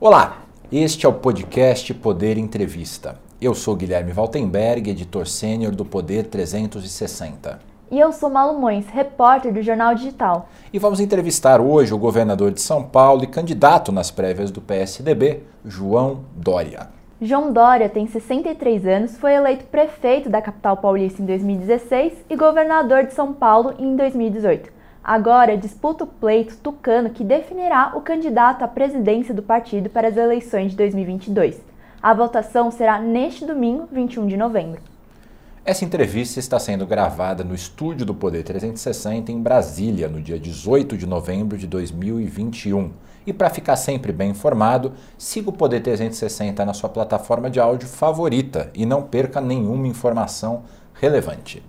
Olá, este é o podcast Poder Entrevista. Eu sou Guilherme Valtenberg, editor sênior do Poder 360. E eu sou Malu Mões, repórter do Jornal Digital. E vamos entrevistar hoje o governador de São Paulo e candidato nas prévias do PSDB, João Dória. João Dória tem 63 anos, foi eleito prefeito da capital paulista em 2016 e governador de São Paulo em 2018. Agora disputa o pleito tucano que definirá o candidato à presidência do partido para as eleições de 2022. A votação será neste domingo, 21 de novembro. Essa entrevista está sendo gravada no estúdio do Poder 360 em Brasília, no dia 18 de novembro de 2021. E para ficar sempre bem informado, siga o Poder 360 na sua plataforma de áudio favorita e não perca nenhuma informação relevante.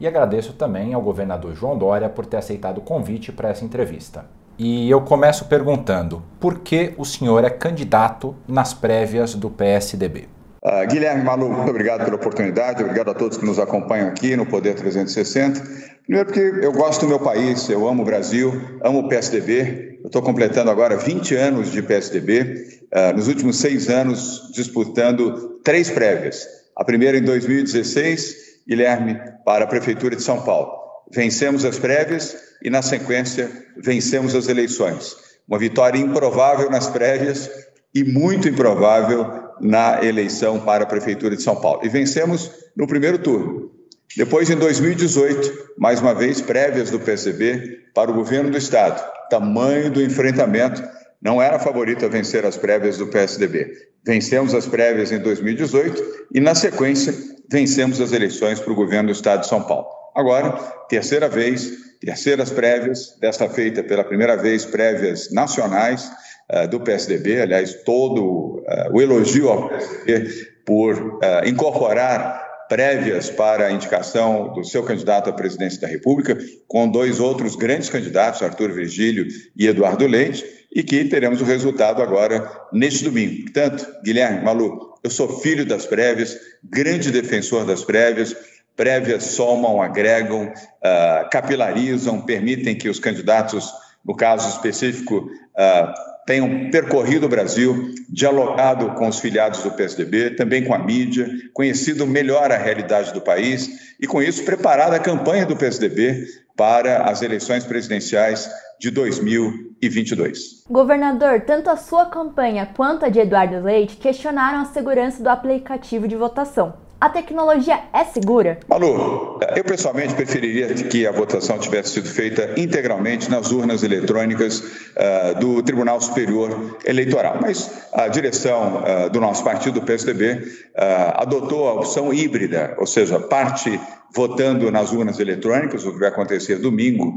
E agradeço também ao governador João Dória por ter aceitado o convite para essa entrevista. E eu começo perguntando: por que o senhor é candidato nas prévias do PSDB? Uh, Guilherme Malu, muito obrigado pela oportunidade, obrigado a todos que nos acompanham aqui no Poder 360. Primeiro, porque eu gosto do meu país, eu amo o Brasil, amo o PSDB. Eu estou completando agora 20 anos de PSDB, uh, ah, nos últimos seis anos disputando três prévias. A primeira em 2016, Guilherme, para a Prefeitura de São Paulo. Vencemos as prévias e, na sequência, vencemos as eleições. Uma vitória improvável nas prévias e muito improvável na eleição para a Prefeitura de São Paulo. E vencemos no primeiro turno. Depois, em 2018, mais uma vez, prévias do PSB para o governo do Estado. Tamanho do enfrentamento. Não era favorito a vencer as prévias do PSDB. Vencemos as prévias em 2018 e, na sequência, vencemos as eleições para o governo do Estado de São Paulo. Agora, terceira vez, terceiras prévias, desta feita pela primeira vez prévias nacionais, uh, do PSDB, aliás, todo uh, o elogio ao PSDB por uh, incorporar prévias para a indicação do seu candidato à presidência da República, com dois outros grandes candidatos, Arthur Virgílio e Eduardo Leite, e que teremos o resultado agora neste domingo. Portanto, Guilherme, Malu, eu sou filho das prévias, grande defensor das prévias, prévias somam, agregam, uh, capilarizam, permitem que os candidatos, no caso específico, uh, tenham percorrido o Brasil, dialogado com os filiados do PSDB, também com a mídia, conhecido melhor a realidade do país e, com isso, preparado a campanha do PSDB para as eleições presidenciais de 2022. Governador, tanto a sua campanha quanto a de Eduardo Leite questionaram a segurança do aplicativo de votação. A tecnologia é segura? Malu, eu pessoalmente preferiria que a votação tivesse sido feita integralmente nas urnas eletrônicas uh, do Tribunal Superior Eleitoral. Mas a direção uh, do nosso partido, do PSDB, uh, adotou a opção híbrida, ou seja, parte votando nas urnas eletrônicas, o que vai acontecer domingo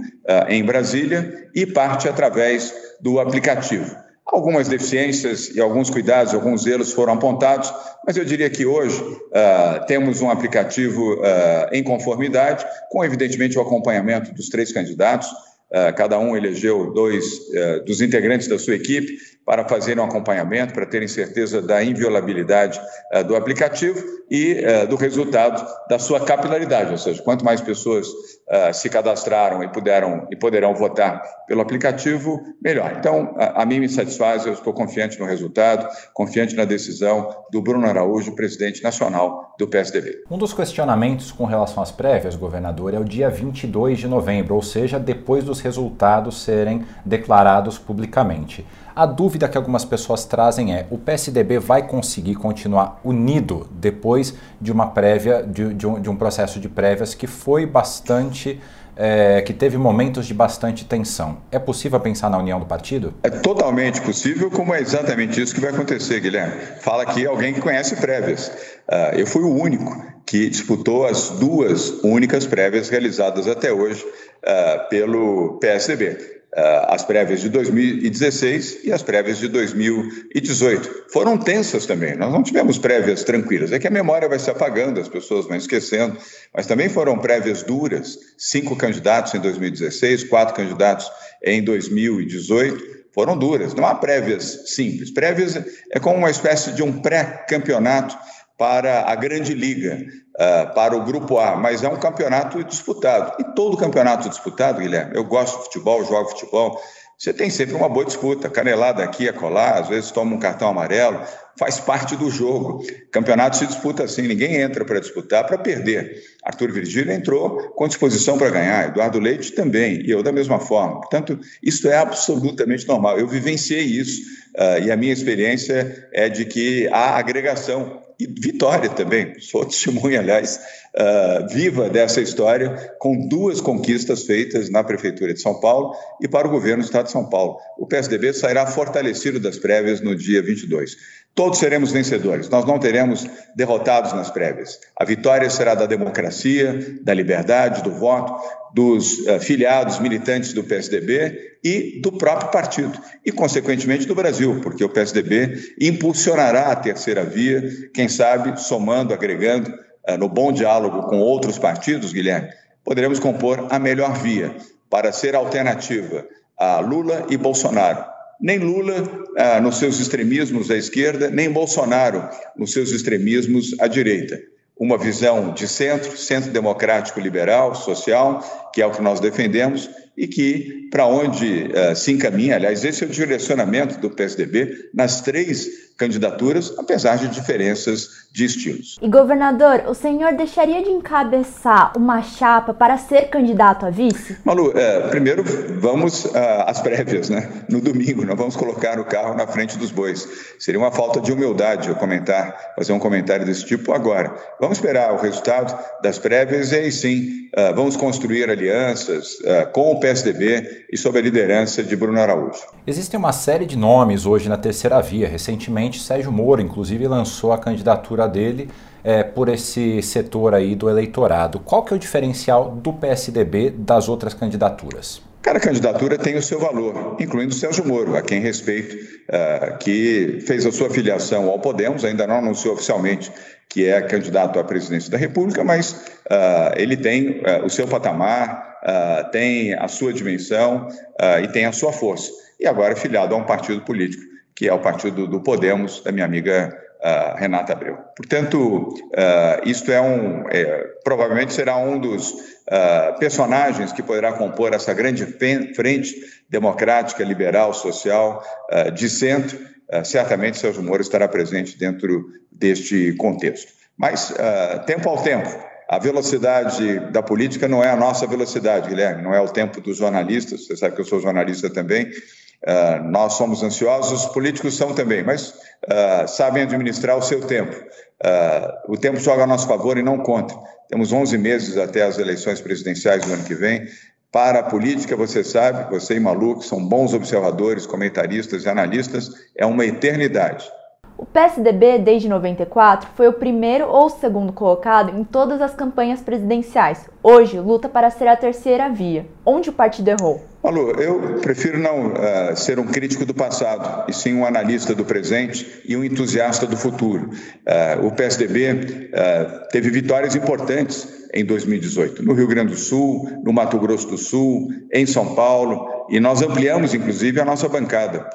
em Brasília, e parte através do aplicativo. Algumas deficiências e alguns cuidados, alguns erros foram apontados, mas eu diria que hoje uh, temos um aplicativo uh, em conformidade, com evidentemente o acompanhamento dos três candidatos. Uh, cada um elegeu dois dos integrantes da sua equipe para fazer um acompanhamento, para terem certeza da inviolabilidade do aplicativo e do resultado da sua capilaridade, ou seja, quanto mais pessoas uh, se cadastraram e, puderam, e poderão votar pelo aplicativo, melhor. Então, a, a mim me satisfaz, eu estou confiante no resultado, confiante na decisão do Bruno Araújo, presidente nacional do PSDB. Um dos questionamentos com relação às prévias, governador, é o dia 22 de novembro, ou seja, depois dos resultados serem declarados publicamente. A dúvida que algumas pessoas trazem é: o PSDB vai conseguir continuar unido depois de uma prévia, de, de, um, de um, processo de prévias que foi bastante. É, que teve momentos de bastante tensão. É possível pensar na união do partido? É totalmente possível, como é exatamente isso que vai acontecer, Guilherme. Fala aqui alguém que conhece prévias. Uh, eu fui o único que disputou as duas únicas prévias realizadas até hoje uh, pelo PSDB. Eh, as prévias de 2016 e as prévias de 2018. Foram tensas também, nós não tivemos prévias tranquilas. É que a memória vai se apagando, as pessoas vão esquecendo, mas também foram prévias duras cinco candidatos em 2016, quatro candidatos em 2018 foram duras. Não há prévias simples. Prévias é como uma espécie de um pré-campeonato para a Grande Liga, uh, para o Grupo A, mas é um campeonato disputado. E todo campeonato disputado, Guilherme, eu gosto de futebol, jogo futebol, você tem sempre uma boa disputa, canelada aqui, acolá, às vezes toma um cartão amarelo, faz parte do jogo. Campeonato se disputa assim, ninguém entra para disputar para perder. Arthur Virgílio entrou com disposição para ganhar, Eduardo Leite também, e eu da mesma forma. Portanto, isso é absolutamente normal. Eu vivenciei isso uh, e a minha experiência é de que há agregação e vitória também. Sou testemunha, aliás, uh, viva dessa história, com duas conquistas feitas na Prefeitura de São Paulo e para o governo do Estado de São Paulo. O PSDB sairá fortalecido das prévias no dia 22. Todos seremos vencedores, nós não teremos derrotados nas prévias. A vitória será da democracia, da liberdade, do voto, dos uh, filiados militantes do PSDB e do próprio partido, e, consequentemente, do Brasil, porque o PSDB impulsionará a terceira via, quem sabe somando, agregando, uh, no bom diálogo com outros partidos, Guilherme, poderemos compor a melhor via para ser alternativa a Lula e Bolsonaro nem Lula ah, nos seus extremismos à esquerda, nem Bolsonaro nos seus extremismos à direita. Uma visão de centro, centro democrático liberal, social, que é o que nós defendemos, e que, para onde uh, se encaminha, aliás, esse é o direcionamento do PSDB nas três candidaturas, apesar de diferenças de estilos. E governador, o senhor deixaria de encabeçar uma chapa para ser candidato a vice? Malu, é, primeiro vamos uh, às prévias, né? No domingo, nós vamos colocar o carro na frente dos bois. Seria uma falta de humildade eu comentar, fazer um comentário desse tipo agora. Vamos esperar o resultado das prévias e aí sim uh, vamos construir alianças uh, com o PSDB e sob a liderança de Bruno Araújo. Existem uma série de nomes hoje na terceira via. Recentemente, Sérgio Moro, inclusive, lançou a candidatura dele é, por esse setor aí do eleitorado. Qual que é o diferencial do PSDB das outras candidaturas? Cada candidatura tem o seu valor, incluindo Sérgio Moro, a quem respeito, uh, que fez a sua filiação ao Podemos, ainda não anunciou oficialmente que é candidato à presidência da República, mas uh, ele tem uh, o seu patamar, tem a sua dimensão e tem a sua força. E agora é filiado a um partido político, que é o partido do Podemos, da minha amiga uh, Renata Abreu. Portanto, uh, isto é um, é, provavelmente será um dos uh, personagens que poderá compor essa grande frente democrática, liberal, social, de centro. certamente, Sérgio Moro estará presente dentro deste contexto. Mas, tempo ao tempo, a velocidade da política não é a nossa velocidade, Guilherme, não é o tempo dos jornalistas. Você sabe que eu sou jornalista também. Uh, nós somos ansiosos, os políticos são também, mas uh, sabem administrar o seu tempo. Uh, o tempo joga a nosso favor e não contra. Temos 11 meses até as eleições presidenciais do ano que vem. Para a política, você sabe, você e Malu, que são bons observadores, comentaristas e analistas, é uma eternidade. O PSDB, desde 94, foi o primeiro ou segundo colocado em todas as campanhas presidenciais. Hoje, luta para ser a terceira via. Onde o partido errou? Malu, eu prefiro não uh, ser um crítico do passado, e sim um analista do presente e um entusiasta do futuro. Uh, o PSDB uh, eh, teve vitórias importantes em 2018, no Rio Grande do Sul, no Mato Grosso do Sul, em São Paulo, e nós ampliamos, inclusive, a nossa bancada.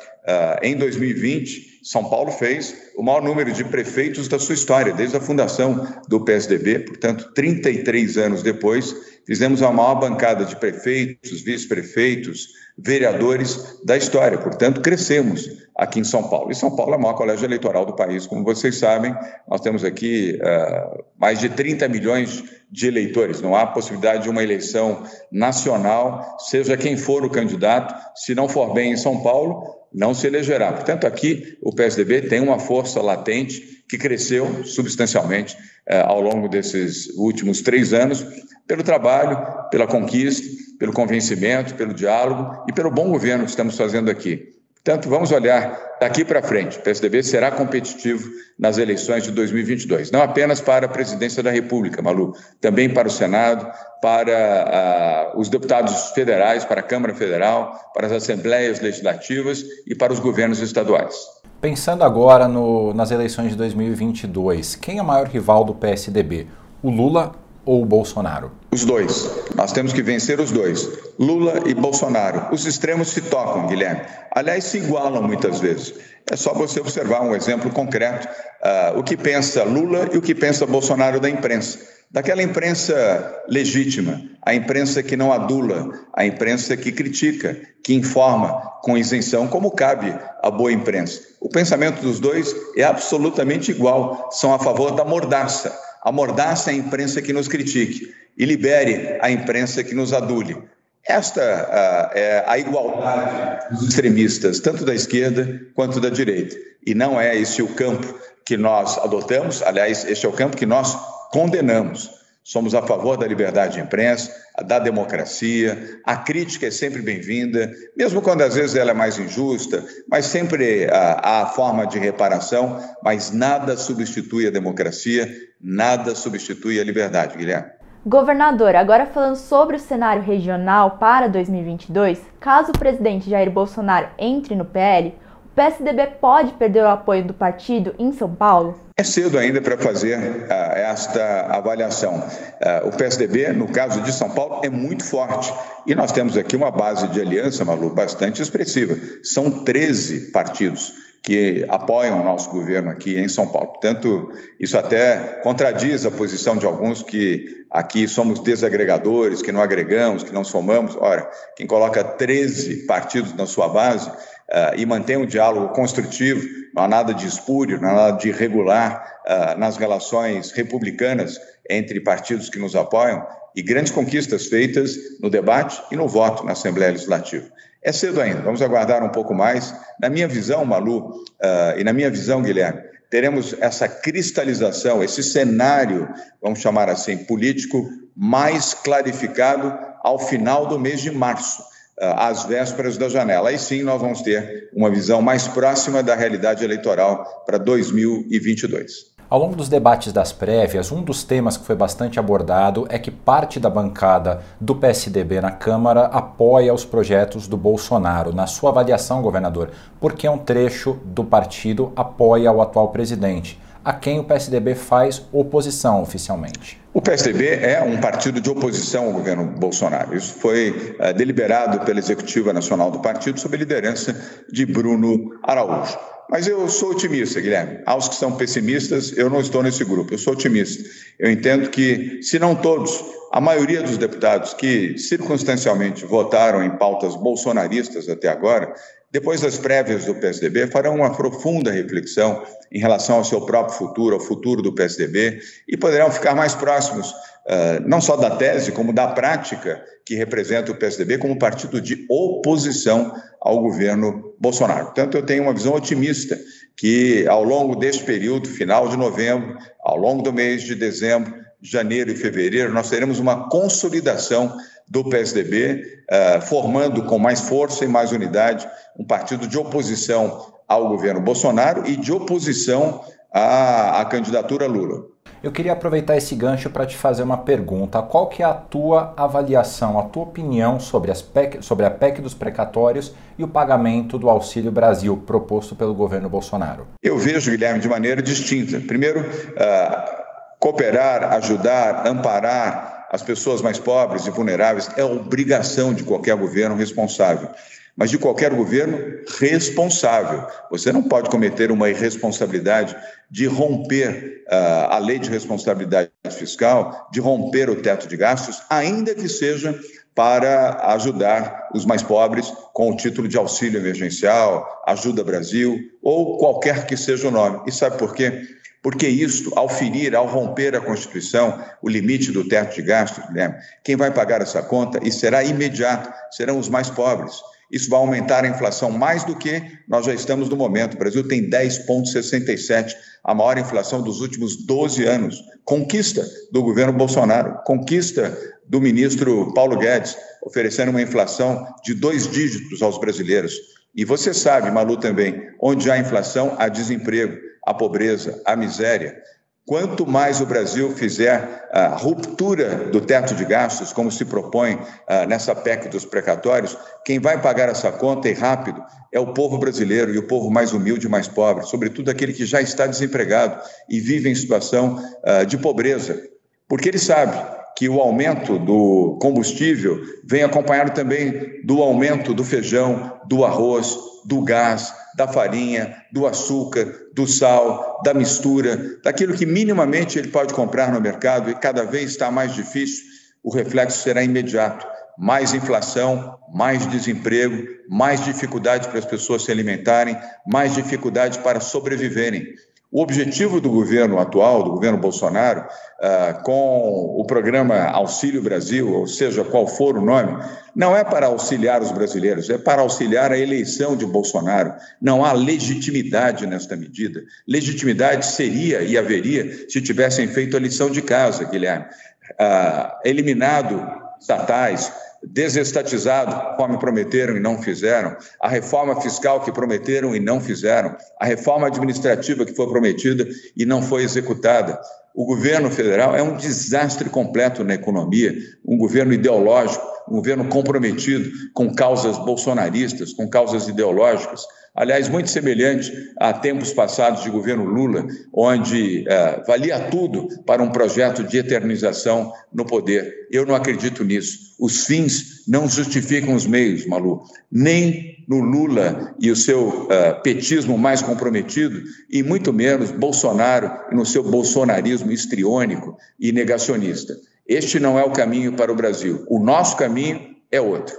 em 2020, são Paulo fez o maior número de prefeitos da sua história, desde a fundação do PSDB, portanto, 33 anos depois, fizemos a maior bancada de prefeitos, vice-prefeitos, vereadores da história, portanto, crescemos aqui em São Paulo. E São Paulo é o maior colégio eleitoral do país, como vocês sabem, nós temos aqui uh, mais de 30 milhões de eleitores, não há possibilidade de uma eleição nacional, seja quem for o candidato, se não for bem em São Paulo, não se elegerá. Portanto, aqui o PSDB tem uma força latente que cresceu substancialmente eh, ao longo desses últimos três anos, pelo trabalho, pela conquista, pelo convencimento, pelo diálogo e pelo bom governo que estamos fazendo aqui. Portanto, vamos olhar daqui para frente. O PSDB será competitivo nas eleições de 2022, não apenas para a presidência da República, Malu, também para o Senado, para uh, os deputados federais, para a Câmara Federal, para as assembleias legislativas e para os governos estaduais. Pensando agora no, nas eleições de 2022, quem é o maior rival do PSDB? O Lula ou o Bolsonaro? Os dois. Nós temos que vencer os dois. Lula e Bolsonaro. Os extremos se tocam, Guilherme. Aliás, se igualam muitas vezes. É só você observar um exemplo concreto, uh, o que pensa Lula e o que pensa Bolsonaro da imprensa. Daquela imprensa legítima, a imprensa que não adula, a imprensa que critica, que informa com isenção, como cabe à boa imprensa. O pensamento dos dois é absolutamente igual, são a favor da mordaça. A mordaça é a imprensa que nos critique e libere a imprensa que nos adule. Esta uh, é a igualdade dos extremistas, tanto da esquerda quanto da direita. E não é esse o campo que nós adotamos, aliás, este é o campo que nós condenamos. Somos a favor da liberdade de imprensa, da democracia. A crítica é sempre bem-vinda, mesmo quando às vezes ela é mais injusta, mas sempre há a forma de reparação. Mas nada substitui a democracia, nada substitui a liberdade, Guilherme. Governador, agora falando sobre o cenário regional para 2022, caso o presidente Jair Bolsonaro entre no PL, o PSDB pode perder o apoio do partido em São Paulo? É cedo ainda para fazer uh, esta avaliação. Uh, o PSDB, no caso de São Paulo, é muito forte. E nós temos aqui uma base de aliança, Malu, bastante expressiva. São 13 partidos que apoiam o nosso governo aqui em São Paulo. Portanto, isso até contradiz a posição de alguns que aqui somos desagregadores, que não agregamos, que não somamos. Ora, quem coloca 13 partidos na sua base uh, e mantém um diálogo construtivo, não há nada de espúrio, não há nada de irregular uh, nas relações republicanas entre partidos que nos apoiam e grandes conquistas feitas no debate e no voto na Assembleia Legislativa. É cedo ainda, vamos aguardar um pouco mais. Na minha visão, Malu, uh, e na minha visão, Guilherme, teremos essa cristalização, esse cenário, vamos chamar assim, político, mais clarificado ao final do mês de março, uh, às vésperas da janela. Aí sim nós vamos ter uma visão mais próxima da realidade eleitoral para 2022. Ao longo dos debates das prévias, um dos temas que foi bastante abordado é que parte da bancada do PSDB na Câmara apoia os projetos do Bolsonaro. Na sua avaliação, governador, por que um trecho do partido apoia o atual presidente? A quem o PSDB faz oposição oficialmente. O PSDB é um partido de oposição ao governo Bolsonaro. Isso foi uh, deliberado pela Executiva Nacional do Partido sob a liderança de Bruno Araújo. Mas eu sou otimista, Guilherme. Aos que são pessimistas, eu não estou nesse grupo. Eu sou otimista. Eu entendo que, se não todos, a maioria dos deputados que circunstancialmente votaram em pautas bolsonaristas até agora, depois das prévias do PSDB, farão uma profunda reflexão em relação ao seu próprio futuro, ao futuro do PSDB, e poderão ficar mais próximos Uh, não só da tese, como da prática que representa o PSDB como partido de oposição ao governo Bolsonaro. Portanto, eu tenho uma visão otimista que, ao longo deste período, final de novembro, ao longo do mês de dezembro, janeiro e fevereiro, nós teremos uma consolidação do PSDB, uh, formando com mais força e mais unidade um partido de oposição ao governo Bolsonaro e de oposição à, à candidatura Lula. Eu queria aproveitar esse gancho para te fazer uma pergunta. Qual que é a tua avaliação, a tua opinião sobre, as PEC, sobre a PEC dos precatórios e o pagamento do Auxílio Brasil proposto pelo governo Bolsonaro? Eu vejo, Guilherme, de maneira distinta. Primeiro, uh, cooperar, ajudar, amparar as pessoas mais pobres e vulneráveis é obrigação de qualquer governo responsável mas de qualquer governo responsável. Você não pode cometer uma irresponsabilidade de romper uh, a lei de responsabilidade fiscal, de romper o teto de gastos, ainda que seja para ajudar os mais pobres com o título de auxílio emergencial, Ajuda Brasil ou qualquer que seja o nome. E sabe por quê? Porque isto, ao ferir, ao romper a Constituição, o limite do teto de gastos, Guilherme, quem vai pagar essa conta, e será imediato, serão os mais pobres. Isso vai aumentar a inflação mais do que nós já estamos no momento. O Brasil tem 10,67, a maior inflação dos últimos 12 anos. Conquista do governo Bolsonaro, conquista do ministro Paulo Guedes, oferecendo uma inflação de dois dígitos aos brasileiros. E você sabe, Malu também, onde há inflação, há desemprego, há pobreza, há miséria. Quanto mais o Brasil fizer a ruptura do teto de gastos, como se propõe uh, nessa PEC dos precatórios, quem vai pagar essa conta e rápido é o povo brasileiro e o povo mais humilde e mais pobre, sobretudo aquele que já está desempregado e vive em situação uh, de pobreza, porque ele sabe que o aumento do combustível vem acompanhado também do aumento do feijão, do arroz, do gás, da farinha, do açúcar, do sal, da mistura, daquilo que minimamente ele pode comprar no mercado e cada vez está mais difícil, o reflexo será imediato. Mais inflação, mais desemprego, mais dificuldade para as pessoas se alimentarem, mais dificuldade para sobreviverem. O objetivo do governo atual, do governo Bolsonaro, uh, com o programa Auxílio Brasil, ou seja, qual for o nome, não é para auxiliar os brasileiros, é para auxiliar a eleição de Bolsonaro. Não há legitimidade nesta medida. Legitimidade seria e haveria se tivessem feito a lição de casa, Guilherme. Uh, eliminado estatais, desestatizado, conforme prometeram e não fizeram, a reforma fiscal que prometeram e não fizeram, a reforma administrativa que foi prometida e não foi executada. O governo federal é um desastre completo na economia, um governo ideológico, um governo comprometido com causas bolsonaristas, com causas ideológicas aliás, muito semelhante a tempos passados de governo Lula, onde é, valia tudo para um projeto de eternização no poder. Eu não acredito nisso. Os fins não justificam os meios, Malu. Nem no Lula e o seu uh, petismo mais comprometido, e muito menos Bolsonaro e no seu bolsonarismo histriônico e negacionista. Este não é o caminho para o Brasil. O nosso caminho é outro.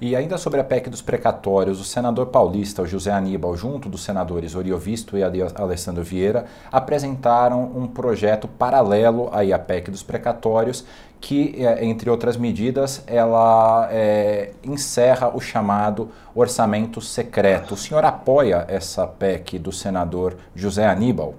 E ainda sobre a PEC dos precatórios, o senador paulista, o José Aníbal, junto dos senadores Oriovisto e Alessandro Vieira, apresentaram um projeto paralelo aí à PEC dos precatórios, que, é, entre outras medidas, ela é, encerra o chamado orçamento secreto. O senhor apoia essa PEC do senador José Aníbal?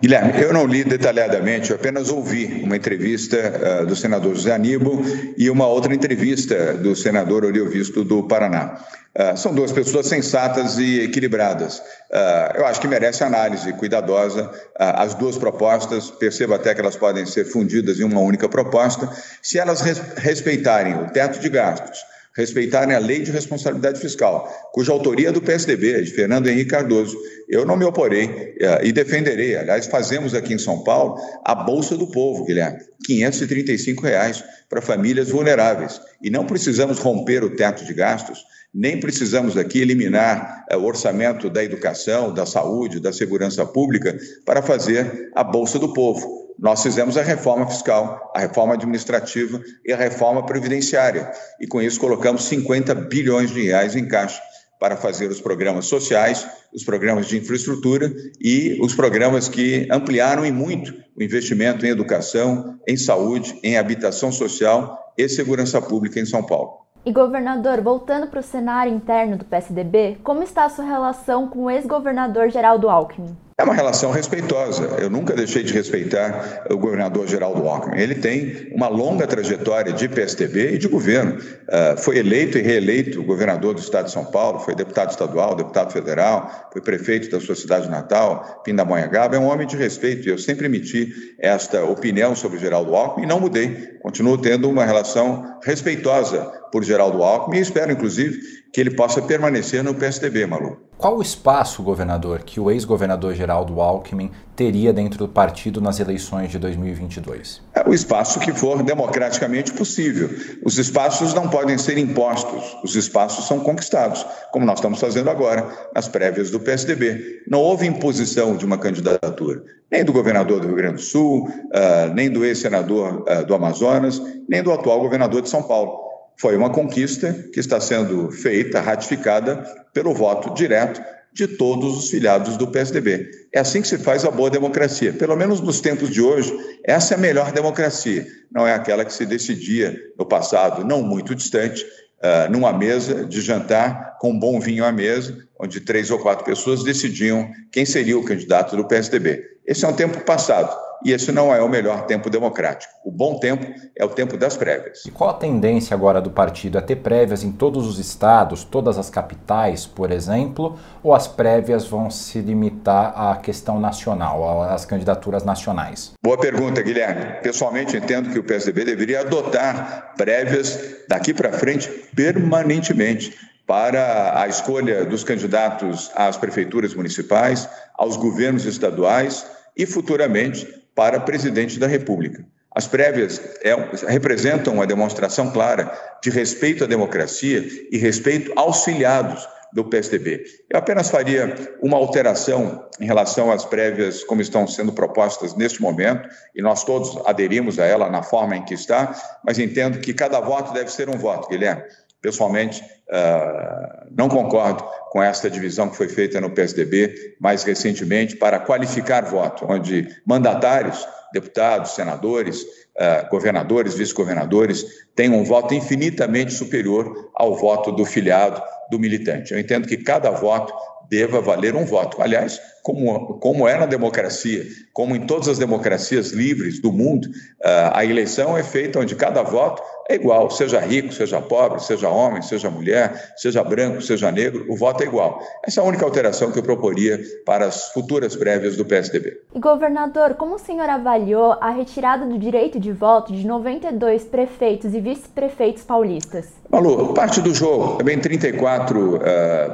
Guilherme, eu não li detalhadamente, eu apenas ouvi uma entrevista uh, do senador José Aníbal e uma outra entrevista do senador Oriovisto do Paraná. Uh, são duas pessoas sensatas e equilibradas. Uh, eu acho que merece análise cuidadosa as duas propostas, percebo até que elas podem ser fundidas em uma única proposta, se elas res respeitarem o teto de gastos, respeitarem a lei de responsabilidade fiscal, cuja autoria é do PSDB, de Fernando Henrique Cardoso. Eu não me oporei uh, e defenderei. Aliás, fazemos aqui em São Paulo a Bolsa do Povo, Guilherme, 535 reais para famílias vulneráveis. E não precisamos romper o teto de gastos, nem precisamos aqui eliminar uh, o orçamento da educação, da saúde, da segurança pública para fazer a Bolsa do Povo nós fizemos a reforma fiscal, a reforma administrativa e a reforma previdenciária. E com isso colocamos 50 bilhões de reais em caixa para fazer os programas sociais, os programas de infraestrutura e os programas que ampliaram e muito o investimento em educação, em saúde, em habitação social e segurança pública em São Paulo. E governador, voltando para o cenário interno do PSDB, como está a sua relação com o ex-governador Geraldo Alckmin? É uma relação respeitosa. Eu nunca deixei de respeitar o governador Geraldo Alckmin. Ele tem uma longa trajetória de PSDB e de governo. Uh, foi eleito e reeleito governador do estado de São Paulo, foi deputado estadual, deputado federal, foi prefeito da sua cidade natal, Pindamonhangaba. É um homem de respeito e eu sempre emiti esta opinião sobre Geraldo Alckmin e não mudei. Continuo tendo uma relação respeitosa por Geraldo Alckmin e espero, inclusive, que ele possa permanecer no PSDB, Malu. Qual o espaço, governador, que o ex-governador Geraldo Alckmin teria dentro do partido nas eleições de 2022? É o espaço que for democraticamente possível. Os espaços não podem ser impostos, os espaços são conquistados, como nós estamos fazendo agora nas prévias do PSDB. Não houve imposição de uma candidatura, nem do governador do Rio Grande do Sul, uh, nem do ex-senador uh, do Amazonas, nem do atual governador de São Paulo. Foi uma conquista que está sendo feita, ratificada pelo voto direto de todos os filiados do PSDB. É assim que se faz a boa democracia. Pelo menos nos tempos de hoje, essa é a melhor democracia. Não é aquela que se decidia no passado, não muito distante, uh, numa mesa de jantar com bom vinho à mesa, onde três ou quatro pessoas decidiam quem seria o candidato do PSDB. Esse é um tempo passado e esse não é o melhor tempo democrático. O bom tempo é o tempo das prévias. E qual a tendência agora do partido? É ter prévias em todos os estados, todas as capitais, por exemplo, ou as prévias vão se limitar à questão nacional, às candidaturas nacionais? Boa pergunta, Guilherme. Pessoalmente, entendo que o PSDB deveria adotar prévias daqui para frente permanentemente para a escolha dos candidatos às prefeituras municipais, aos governos estaduais e futuramente para presidente da República. As prévias é, representam uma demonstração clara de respeito à democracia e respeito aos filiados do PSDB. Eu apenas faria uma alteração em relação às prévias como estão sendo propostas neste momento, e nós todos aderimos a ela na forma em que está, mas entendo que cada voto deve ser um voto, Guilherme. Pessoalmente, uh, não concordo com esta divisão que foi feita no PSDB mais recentemente para qualificar voto, onde mandatários, deputados, senadores, uh, governadores, vice-governadores têm um voto infinitamente superior ao voto do filiado do militante. Eu entendo que cada voto deva valer um voto. Aliás, como, como é na democracia, como em todas as democracias livres do mundo, ah, a eleição é feita onde cada voto é igual, seja rico, seja pobre, seja homem, seja mulher, seja branco, seja negro, o voto é igual. Essa é a única alteração que eu proporia para as futuras prévias do PSDB. E governador, como o senhor avaliou a retirada do direito de voto de 92 prefeitos e vice-prefeitos paulistas? Malu, parte do jogo, também 34 uh,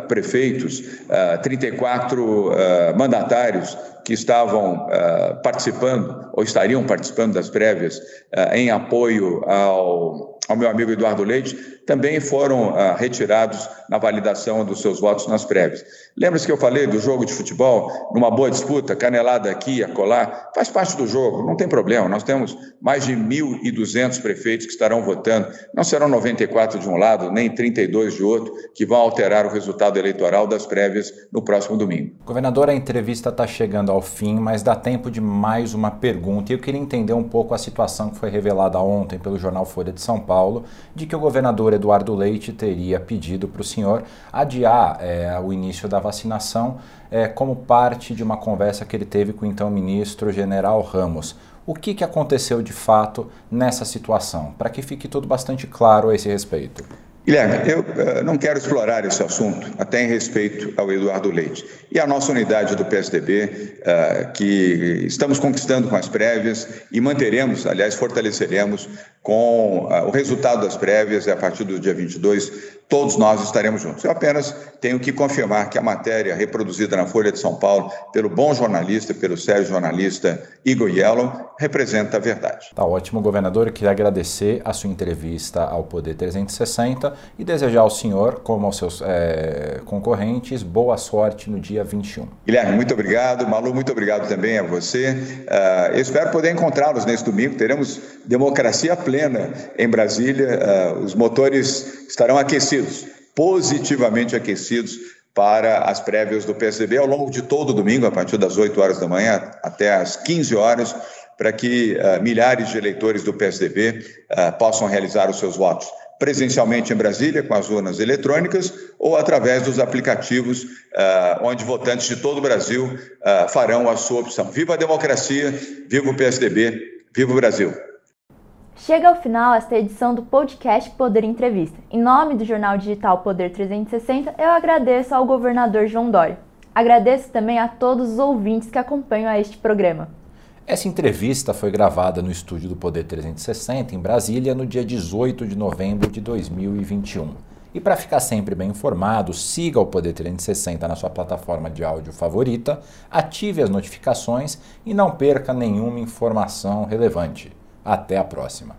prefeitos, uh, 34 uh, mandatários que estavam uh, participando ou estariam participando das prévias uh, em apoio ao, ao meu amigo Eduardo Leite, também foram uh, retirados na validação dos seus votos nas prévias. Lembra-se que eu falei do jogo de futebol, numa boa disputa, canelada aqui, acolá? Faz parte do jogo, não tem problema. Nós temos mais de 1.200 prefeitos que estarão votando. Não serão 94 de um lado, nem 32 de outro, que vão alterar o resultado eleitoral das prévias no próximo domingo. Governador, a entrevista está chegando ao fim, mas dá tempo de mais uma pergunta. E eu queria entender um pouco a situação que foi revelada ontem pelo jornal Folha de São Paulo, de que o governador Eduardo Leite teria pedido para o senhor adiar é, o início da vacinação é, como parte de uma conversa que ele teve com o então ministro General Ramos. O que, que aconteceu de fato nessa situação? Para que fique tudo bastante claro a esse respeito. Guilherme, eu uh, não quero explorar esse assunto, até em respeito ao Eduardo Leite. E a nossa unidade do PSDB, uh, eh, que estamos conquistando com as prévias e manteremos, aliás, fortaleceremos com uh, o resultado das prévias, a partir do dia 22, todos nós estaremos juntos. Eu apenas tenho que confirmar que a matéria reproduzida na Folha de São Paulo pelo bom jornalista, pelo sério jornalista Igor Yellow, representa a verdade. Tá ótimo, governador. Eu queria agradecer a sua entrevista ao Poder 360 e desejar ao senhor, como aos seus é, concorrentes, boa sorte no dia 21. Guilherme, muito obrigado. Malu, muito obrigado também a você. Uh, eu espero poder encontrá-los nesse domingo. Teremos democracia plena em Brasília. Uh, os motores estarão aquecidos, positivamente aquecidos para as prévias do PSDB ao longo de todo o domingo, a partir das 8 horas da manhã até as 15 horas, para que uh, milhares de eleitores do PSDB uh, possam realizar os seus votos presencialmente em Brasília, com as urnas eletrônicas, ou através dos aplicativos, uh, onde votantes de todo o Brasil farão a sua opção. Viva a democracia, viva o PSDB, viva o Brasil! Chega ao final esta edição do podcast Poder Entrevista. Em nome do jornal digital Poder 360, eu agradeço ao governador João Dória. Agradeço também a todos os ouvintes que acompanham a este programa. Essa entrevista foi gravada no estúdio do Poder 360 em Brasília no dia 18 de novembro de 2021. E para ficar sempre bem informado, siga o Poder 360 na sua plataforma de áudio favorita, ative as notificações e não perca nenhuma informação relevante. Até a próxima.